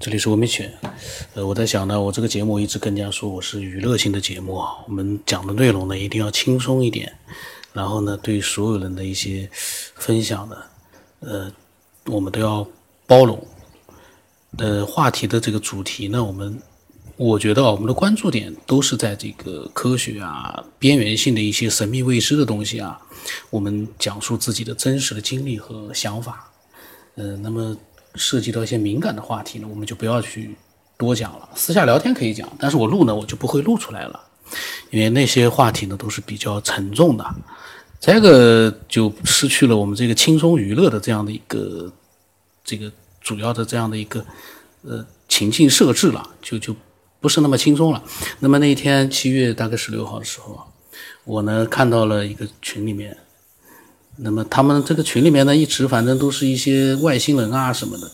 这里是文明犬。呃，我在想呢，我这个节目一直跟人家说我是娱乐性的节目啊，我们讲的内容呢一定要轻松一点，然后呢，对所有人的一些分享呢，呃，我们都要包容。呃，话题的这个主题呢，我们我觉得啊，我们的关注点都是在这个科学啊、边缘性的一些神秘未知的东西啊，我们讲述自己的真实的经历和想法。呃，那么涉及到一些敏感的话题呢，我们就不要去多讲了。私下聊天可以讲，但是我录呢，我就不会录出来了，因为那些话题呢都是比较沉重的，这个就失去了我们这个轻松娱乐的这样的一个这个主要的这样的一个呃情境设置了，就就不是那么轻松了。那么那一天七月大概十六号的时候，我呢看到了一个群里面。那么他们这个群里面呢，一直反正都是一些外星人啊什么的。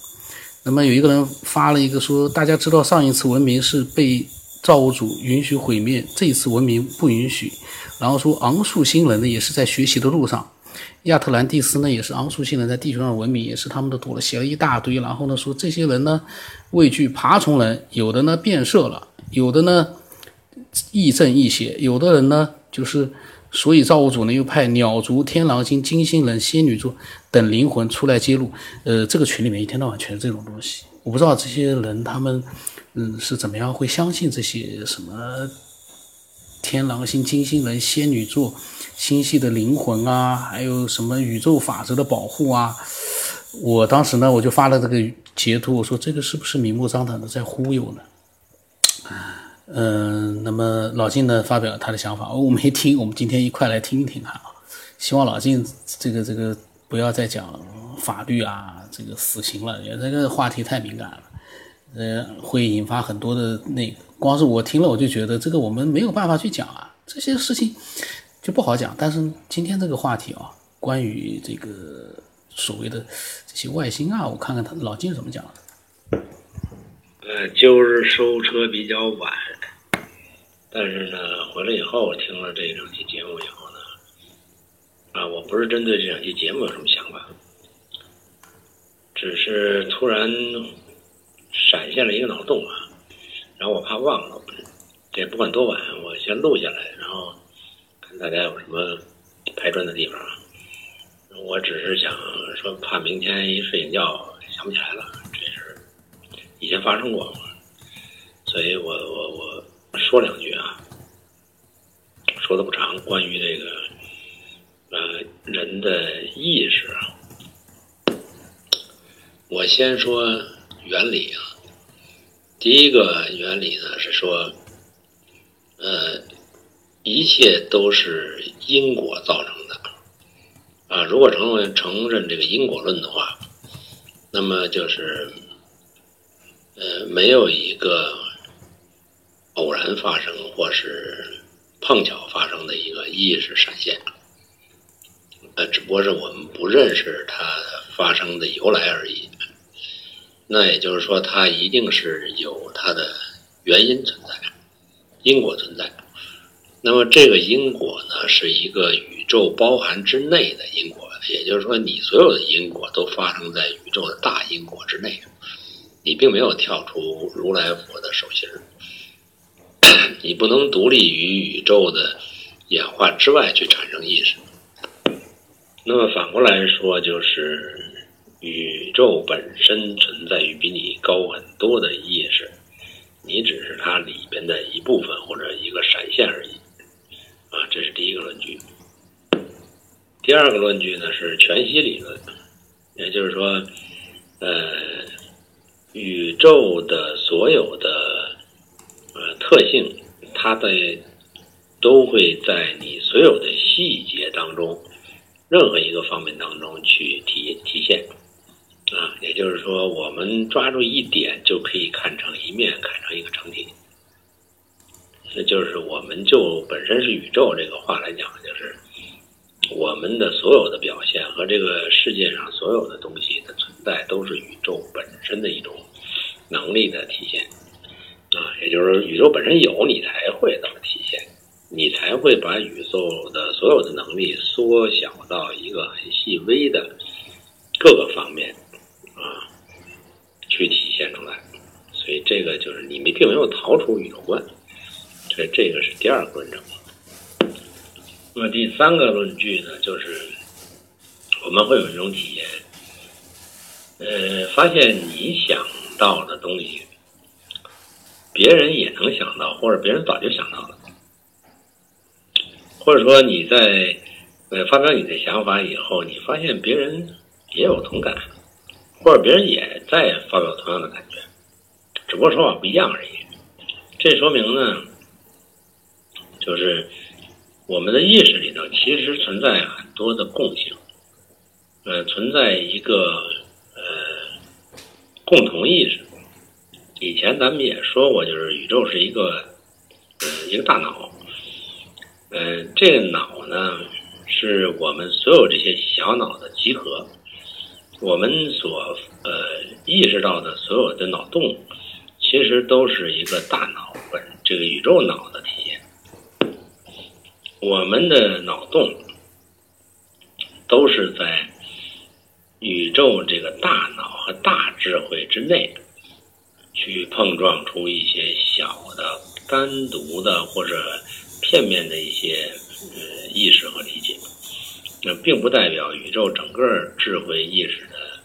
那么有一个人发了一个说，大家知道上一次文明是被造物主允许毁灭，这一次文明不允许。然后说昂树星人呢也是在学习的路上，亚特兰蒂斯呢也是昂树星人在地球上的文明也是他们的多了，写了一大堆。然后呢。说这些人呢。畏惧爬虫人，有的呢。变色了，有的呢。亦正亦邪，有的人呢。就是。所以造物主呢又派鸟族、天狼星、金星人、仙女座等灵魂出来揭露。呃，这个群里面一天到晚全是这种东西，我不知道这些人他们，嗯，是怎么样会相信这些什么天狼星、金星人、仙女座星系的灵魂啊，还有什么宇宙法则的保护啊？我当时呢我就发了这个截图，我说这个是不是明目张胆的在忽悠呢？嗯，那么老金呢发表他的想法，我没听，我们今天一块来听一听哈。希望老金这个这个不要再讲法律啊，这个死刑了，因为这个话题太敏感了，呃，会引发很多的那个。光是我听了我就觉得这个我们没有办法去讲啊，这些事情就不好讲。但是今天这个话题啊，关于这个所谓的这些外星啊，我看看他老金怎么讲的。就是收车比较晚，但是呢，回来以后听了这两期节目以后呢，啊，我不是针对这两期节目有什么想法，只是突然闪现了一个脑洞啊，然后我怕忘了，这不管多晚，我先录下来，然后看大家有什么拍砖的地方。我只是想说，怕明天一睡醒觉想不起来了。以前发生过，所以我我我说两句啊，说的不长。关于这个呃人的意识啊，我先说原理啊。第一个原理呢是说，呃，一切都是因果造成的啊。如果承认承认这个因果论的话，那么就是。呃，没有一个偶然发生或是碰巧发生的一个意识闪现，呃，只不过是我们不认识它发生的由来而已。那也就是说，它一定是有它的原因存在，因果存在。那么这个因果呢，是一个宇宙包含之内的因果，也就是说，你所有的因果都发生在宇宙的大因果之内。你并没有跳出如来佛的手心 你不能独立于宇宙的演化之外去产生意识。那么反过来说，就是宇宙本身存在于比你高很多的意识，你只是它里边的一部分或者一个闪现而已。啊，这是第一个论据。第二个论据呢是全息理论，也就是说，呃。宇宙的所有的呃特性，它的都会在你所有的细节当中，任何一个方面当中去体体现啊。也就是说，我们抓住一点就可以看成一面，看成一个整体。那就是我们就本身是宇宙这个话来讲，就是我们的所有的表现和这个世界上所有的东西的在，都是宇宙本身的一种。能力的体现啊，也就是宇宙本身有，你才会怎么体现，你才会把宇宙的所有的能力缩小到一个很细微的各个方面啊，去体现出来所以这个就是你们并没有逃出宇宙观，这这个是第二个论证。那么第三个论据呢，就是我们会有一种体验，呃，发现你想到的东西，别人也能想到，或者别人早就想到了，或者说你在呃发表你的想法以后，你发现别人也有同感，或者别人也在发表同样的感觉，只不过说法不一样而已。这说明呢，就是我们的意识里头其实存在很多的共性，呃，存在一个共同意识。以前咱们也说过，就是宇宙是一个呃一个大脑，呃，这个脑呢是我们所有这些小脑的集合，我们所呃意识到的所有的脑洞，其实都是一个大脑本这个宇宙脑的体现。我们的脑洞都是在宇宙这个大脑和大智慧之内。去碰撞出一些小的、单独的或者片面的一些呃意识和理解，那并不代表宇宙整个智慧意识的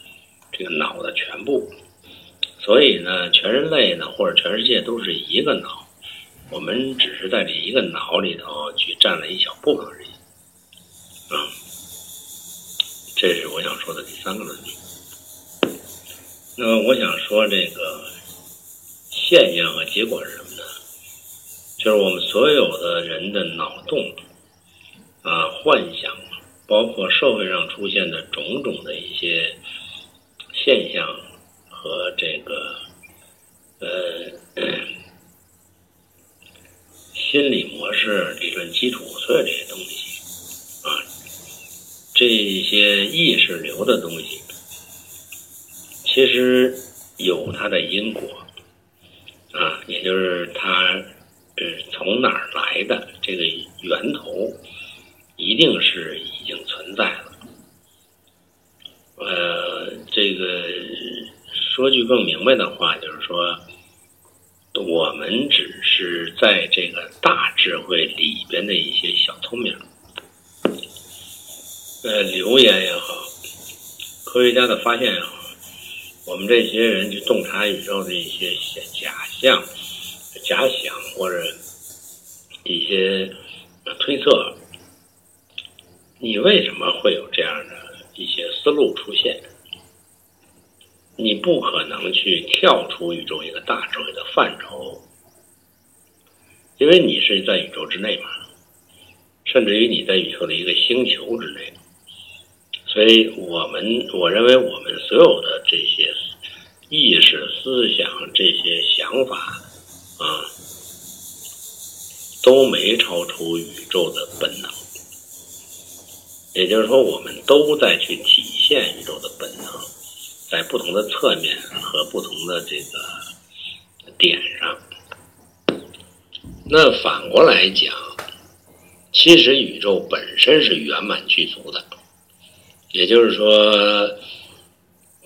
这个脑的全部。所以呢，全人类呢或者全世界都是一个脑，我们只是在这一个脑里头去占了一小部分而已。啊，这是我想说的第三个论点。那么我想说这个。现象和结果是什么呢？就是我们所有的人的脑洞啊、幻想，包括社会上出现的种种的一些现象和这个呃心理模式、理论基础，所有这些东西，这些意识流的东西，其实有它的因果。啊，也就是它，呃，从哪儿来的？这个源头一定是已经存在了。呃，这个说句更明白的话，就是说，我们只是在这个大智慧里边的一些小聪明，呃，流言也好，科学家的发现也好。我们这些人去洞察宇宙的一些假象、假想或者一些推测，你为什么会有这样的一些思路出现？你不可能去跳出宇宙一个大智慧的范畴，因为你是在宇宙之内嘛，甚至于你在宇宙的一个星球之内。所以我们我认为我们所有的这些意识、思想、这些想法啊，都没超出宇宙的本能。也就是说，我们都在去体现宇宙的本能，在不同的侧面和不同的这个点上。那反过来讲，其实宇宙本身是圆满具足的。也就是说，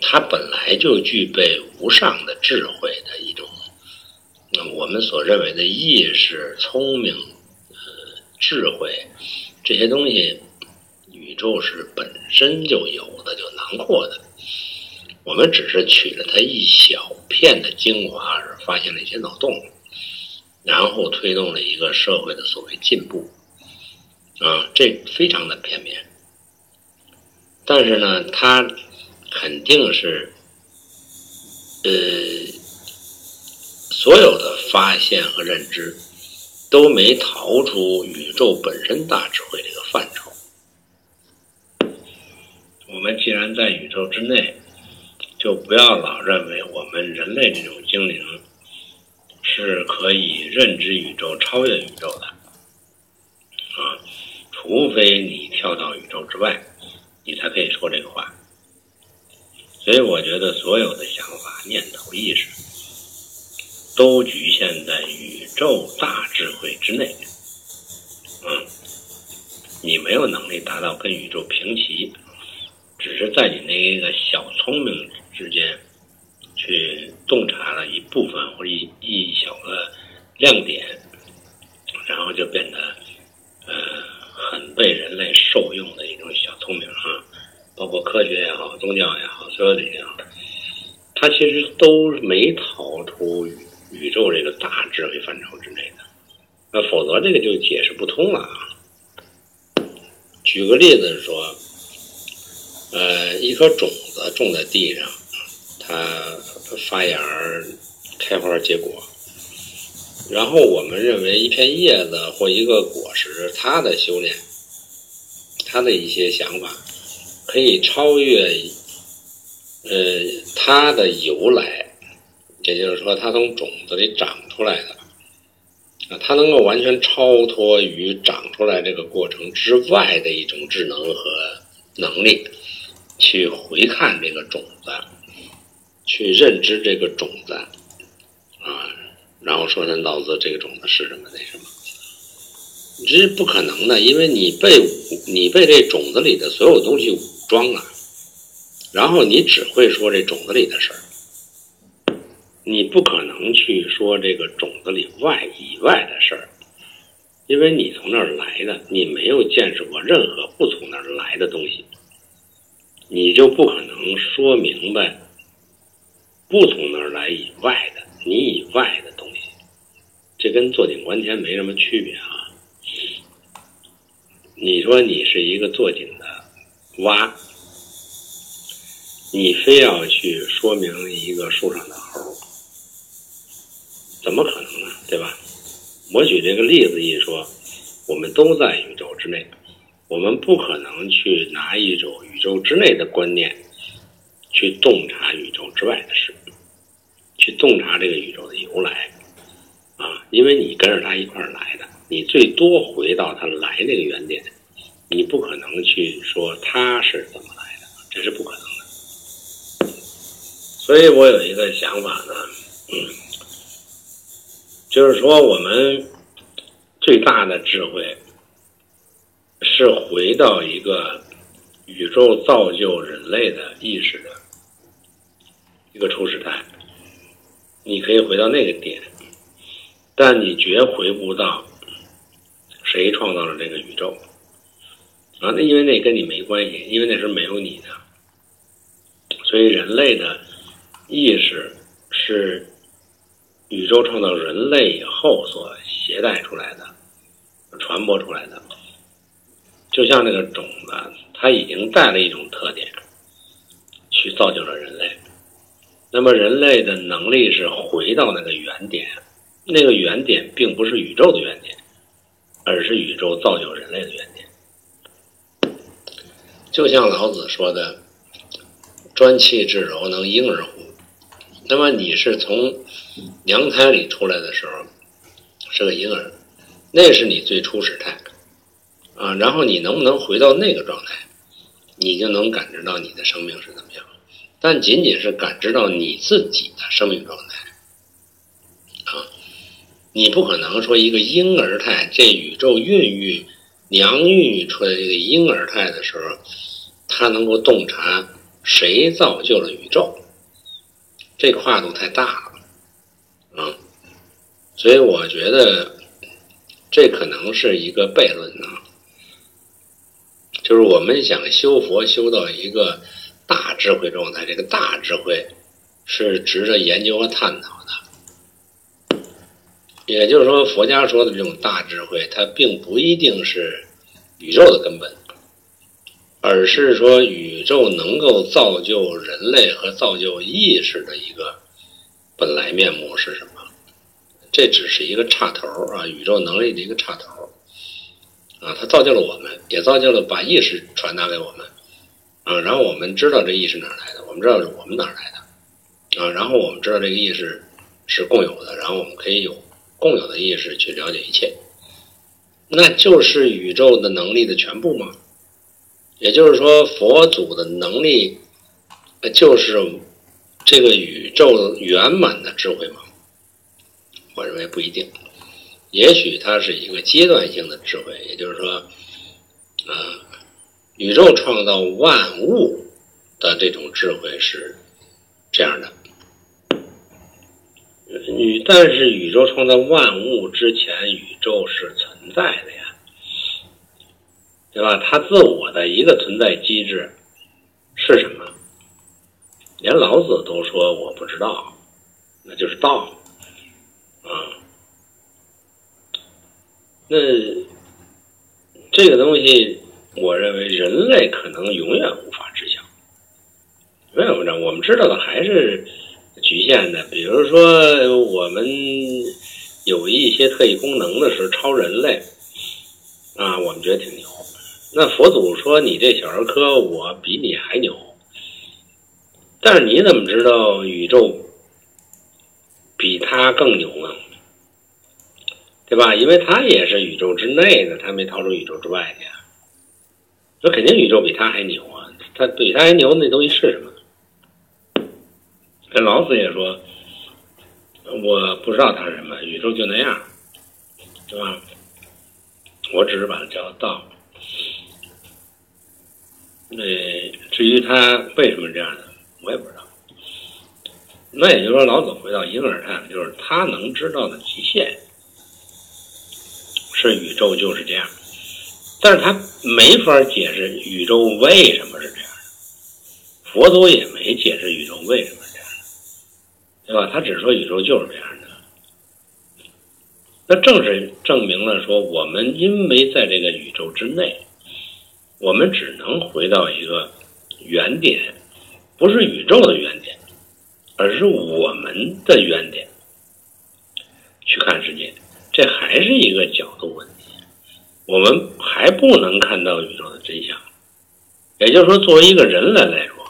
它本来就具备无上的智慧的一种，那我们所认为的意识、聪明、呃智慧这些东西，宇宙是本身就有的，就囊括的。我们只是取了它一小片的精华，而发现了一些脑洞，然后推动了一个社会的所谓进步，啊，这非常的片面。但是呢，他肯定是，呃，所有的发现和认知都没逃出宇宙本身大智慧这个范畴。我们既然在宇宙之内，就不要老认为我们人类这种精灵是可以认知宇宙、超越宇宙的，啊，除非你跳到宇宙之外。你才可以说这个话，所以我觉得所有的想法、念头、意识，都局限在宇宙大智慧之内。嗯，你没有能力达到跟宇宙平齐，只是在你那一个小聪明之间去。洞察了一部分或者一一小个亮点，然后就变得呃被人类受用的一种小聪明啊，包括科学也好，宗教也好，所有的也好，它其实都没逃出宇宙这个大智慧范畴之内的，那否则这个就解释不通了啊。举个例子说，呃，一颗种子种在地上，它发芽、开花、结果。然后我们认为一片叶子或一个果实，它的修炼，他的一些想法，可以超越，呃，它的由来，也就是说，它从种子里长出来的。啊，它能够完全超脱于长出来这个过程之外的一种智能和能力，去回看这个种子，去认知这个种子，啊，然后说三道四，这个种子是什么那什么，这是不可能的，因为你被你被这种子里的所有东西武装了，然后你只会说这种子里的事儿。你不可能去说这个种子里外以外的事儿，因为你从那儿来的，你没有见识过任何不从那儿来的东西，你就不可能说明白不从那儿来以外的你以外的东西，这跟坐井观天没什么区别啊。你说你是一个坐井的蛙，你非要去说明一个树上的猴。怎么可能呢？对吧？我举这个例子一说，我们都在宇宙之内，我们不可能去拿一种宇宙之内的观念去洞察宇宙之外的事，去洞察这个宇宙的由来啊！因为你跟着他一块儿来的，你最多回到他来那个原点，你不可能去说他是怎么来的，这是不可能的。所以我有一个想法呢，嗯。就是说，我们最大的智慧是回到一个宇宙造就人类的意识的一个初始态。你可以回到那个点，但你绝回不到谁创造了这个宇宙啊？那因为那跟你没关系，因为那是没有你的。所以，人类的意识是。宇宙创造人类以后所携带出来的、传播出来的，就像那个种子，它已经带了一种特点，去造就了人类。那么人类的能力是回到那个原点，那个原点并不是宇宙的原点，而是宇宙造就人类的原点。就像老子说的：“专气致柔，能婴儿乎？”那么你是从娘胎里出来的时候是个婴儿，那是你最初始态啊。然后你能不能回到那个状态，你就能感知到你的生命是怎么样。但仅仅是感知到你自己的生命状态啊，你不可能说一个婴儿态，这宇宙孕育娘孕育出来这个婴儿态的时候，他能够洞察谁造就了宇宙。这跨度太大了，啊，所以我觉得这可能是一个悖论呢。就是我们想修佛修到一个大智慧状态，这个大智慧是值得研究和探讨的。也就是说，佛家说的这种大智慧，它并不一定是宇宙的根本。而是说，宇宙能够造就人类和造就意识的一个本来面目是什么？这只是一个插头啊，宇宙能力的一个插头啊，它造就了我们，也造就了把意识传达给我们啊。然后我们知道这意识哪来的，我们知道我们哪来的啊。然后我们知道这个意识是共有的，然后我们可以有共有的意识去了解一切，那就是宇宙的能力的全部吗？也就是说，佛祖的能力，就是这个宇宙圆满的智慧吗？我认为不一定，也许它是一个阶段性的智慧。也就是说，啊，宇宙创造万物的这种智慧是这样的，宇，但是宇宙创造万物之前，宇宙是存在的呀，对吧？它自我的一个存在机制是什么？连老子都说我不知道，那就是道啊。那这个东西，我认为人类可能永远无法知晓，永远不知道。我们知道的还是。局限的，比如说我们有一些特异功能的是超人类啊，我们觉得挺牛。那佛祖说你这小儿科，我比你还牛。但是你怎么知道宇宙比他更牛呢？对吧？因为他也是宇宙之内的，他没逃出宇宙之外去。那肯定宇宙比他还牛啊！他比他还牛，那东西是什么？跟老子也说，我不知道它是什么，宇宙就那样，是吧？我只是把它叫道。那至于它为什么这样的，我也不知道。那也就是说，老子回到婴儿态，就是他能知道的极限是宇宙就是这样，但是他没法解释宇宙为什么是这样的。佛祖也没解释宇宙为什么。对吧？他只说宇宙就是这样的，那正是证明了说，我们因为在这个宇宙之内，我们只能回到一个原点，不是宇宙的原点，而是我们的原点去看世界。这还是一个角度问题，我们还不能看到宇宙的真相。也就是说，作为一个人来来说。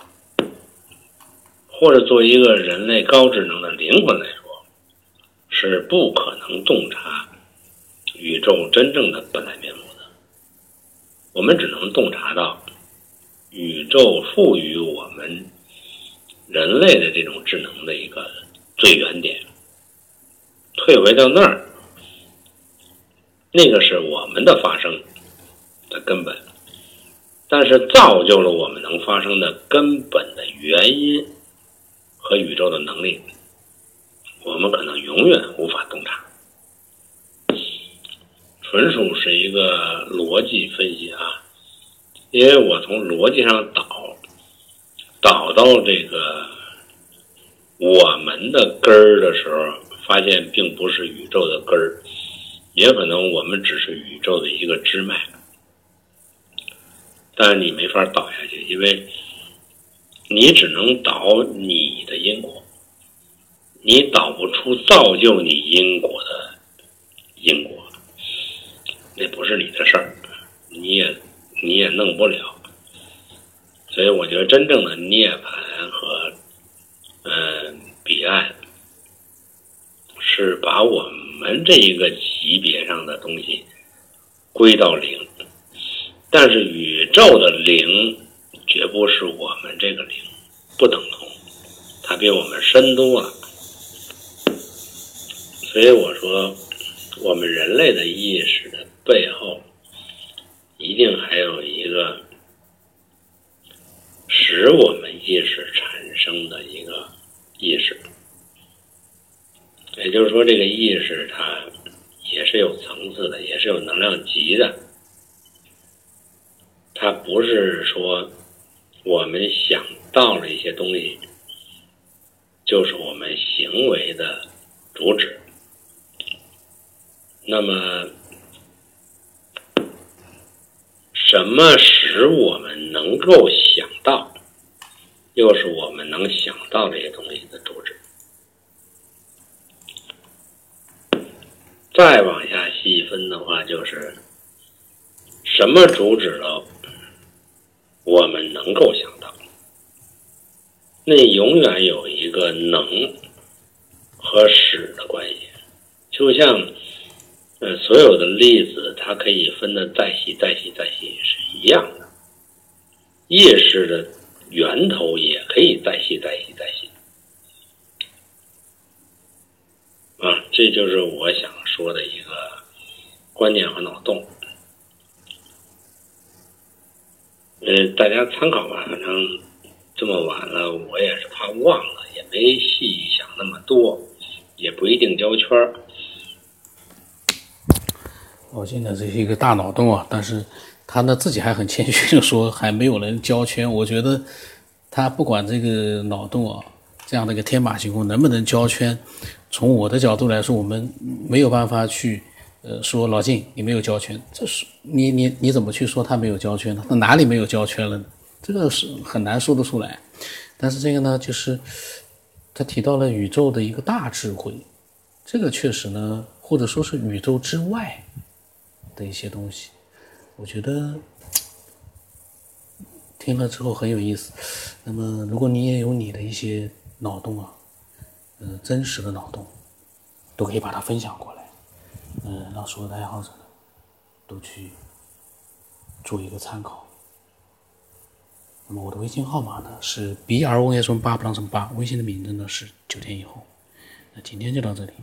或者作为一个人类高智能的灵魂来说，是不可能洞察宇宙真正的本来面目的。我们只能洞察到宇宙赋予我们人类的这种智能的一个最原点。退回到那儿，那个是我们的发生的根本，但是造就了我们能发生的根本的原因。和宇宙的能力，我们可能永远无法洞察，纯属是一个逻辑分析啊。因为我从逻辑上导，导到这个我们的根儿的时候，发现并不是宇宙的根儿，也可能我们只是宇宙的一个支脉，但是你没法导下去，因为。你只能导你的因果，你导不出造就你因果的因果，那不是你的事儿，你也你也弄不了。所以我觉得真正的涅槃和嗯彼岸，是把我们这一个级别上的东西归到零，但是宇宙的零。不是我们这个零不等同，它比我们深多了。所以我说，我们人类的意识的背后，一定还有一个使我们意识产生的一个意识。也就是说，这个意识它也是有层次的，也是有能量级的，它不是说。我们想到了一些东西，就是我们行为的主旨。那么，什么使我们能够想到，又是我们能想到这些东西的主旨？再往下细分的话，就是什么主旨了？我们能够想到，那永远有一个能和使的关系，就像呃所有的粒子，它可以分的再细、再细、再细是一样的。意识的源头也可以再细、再细、再细。啊，这就是我想说的一个观念和脑洞。呃，大家参考吧。反正这么晚了，我也是怕忘了，也没细想那么多，也不一定交圈儿。我现在这是一个大脑洞啊，但是他呢自己还很谦虚的说还没有人交圈。我觉得他不管这个脑洞啊，这样的一个天马行空能不能交圈，从我的角度来说，我们没有办法去呃说老晋你没有交圈，这是你你你怎么去说他没有交圈呢？他哪里没有交圈了呢？这个是很难说得出来。但是这个呢，就是他提到了宇宙的一个大智慧，这个确实呢，或者说是宇宙之外。的一些东西，我觉得听了之后很有意思。那么，如果你也有你的一些脑洞啊，嗯，真实的脑洞，都可以把它分享过来，嗯，让所有的爱好者都去做一个参考。那么，我的微信号码呢是 b r o s 八不当成八，微信的名字呢是九天以后。那今天就到这里。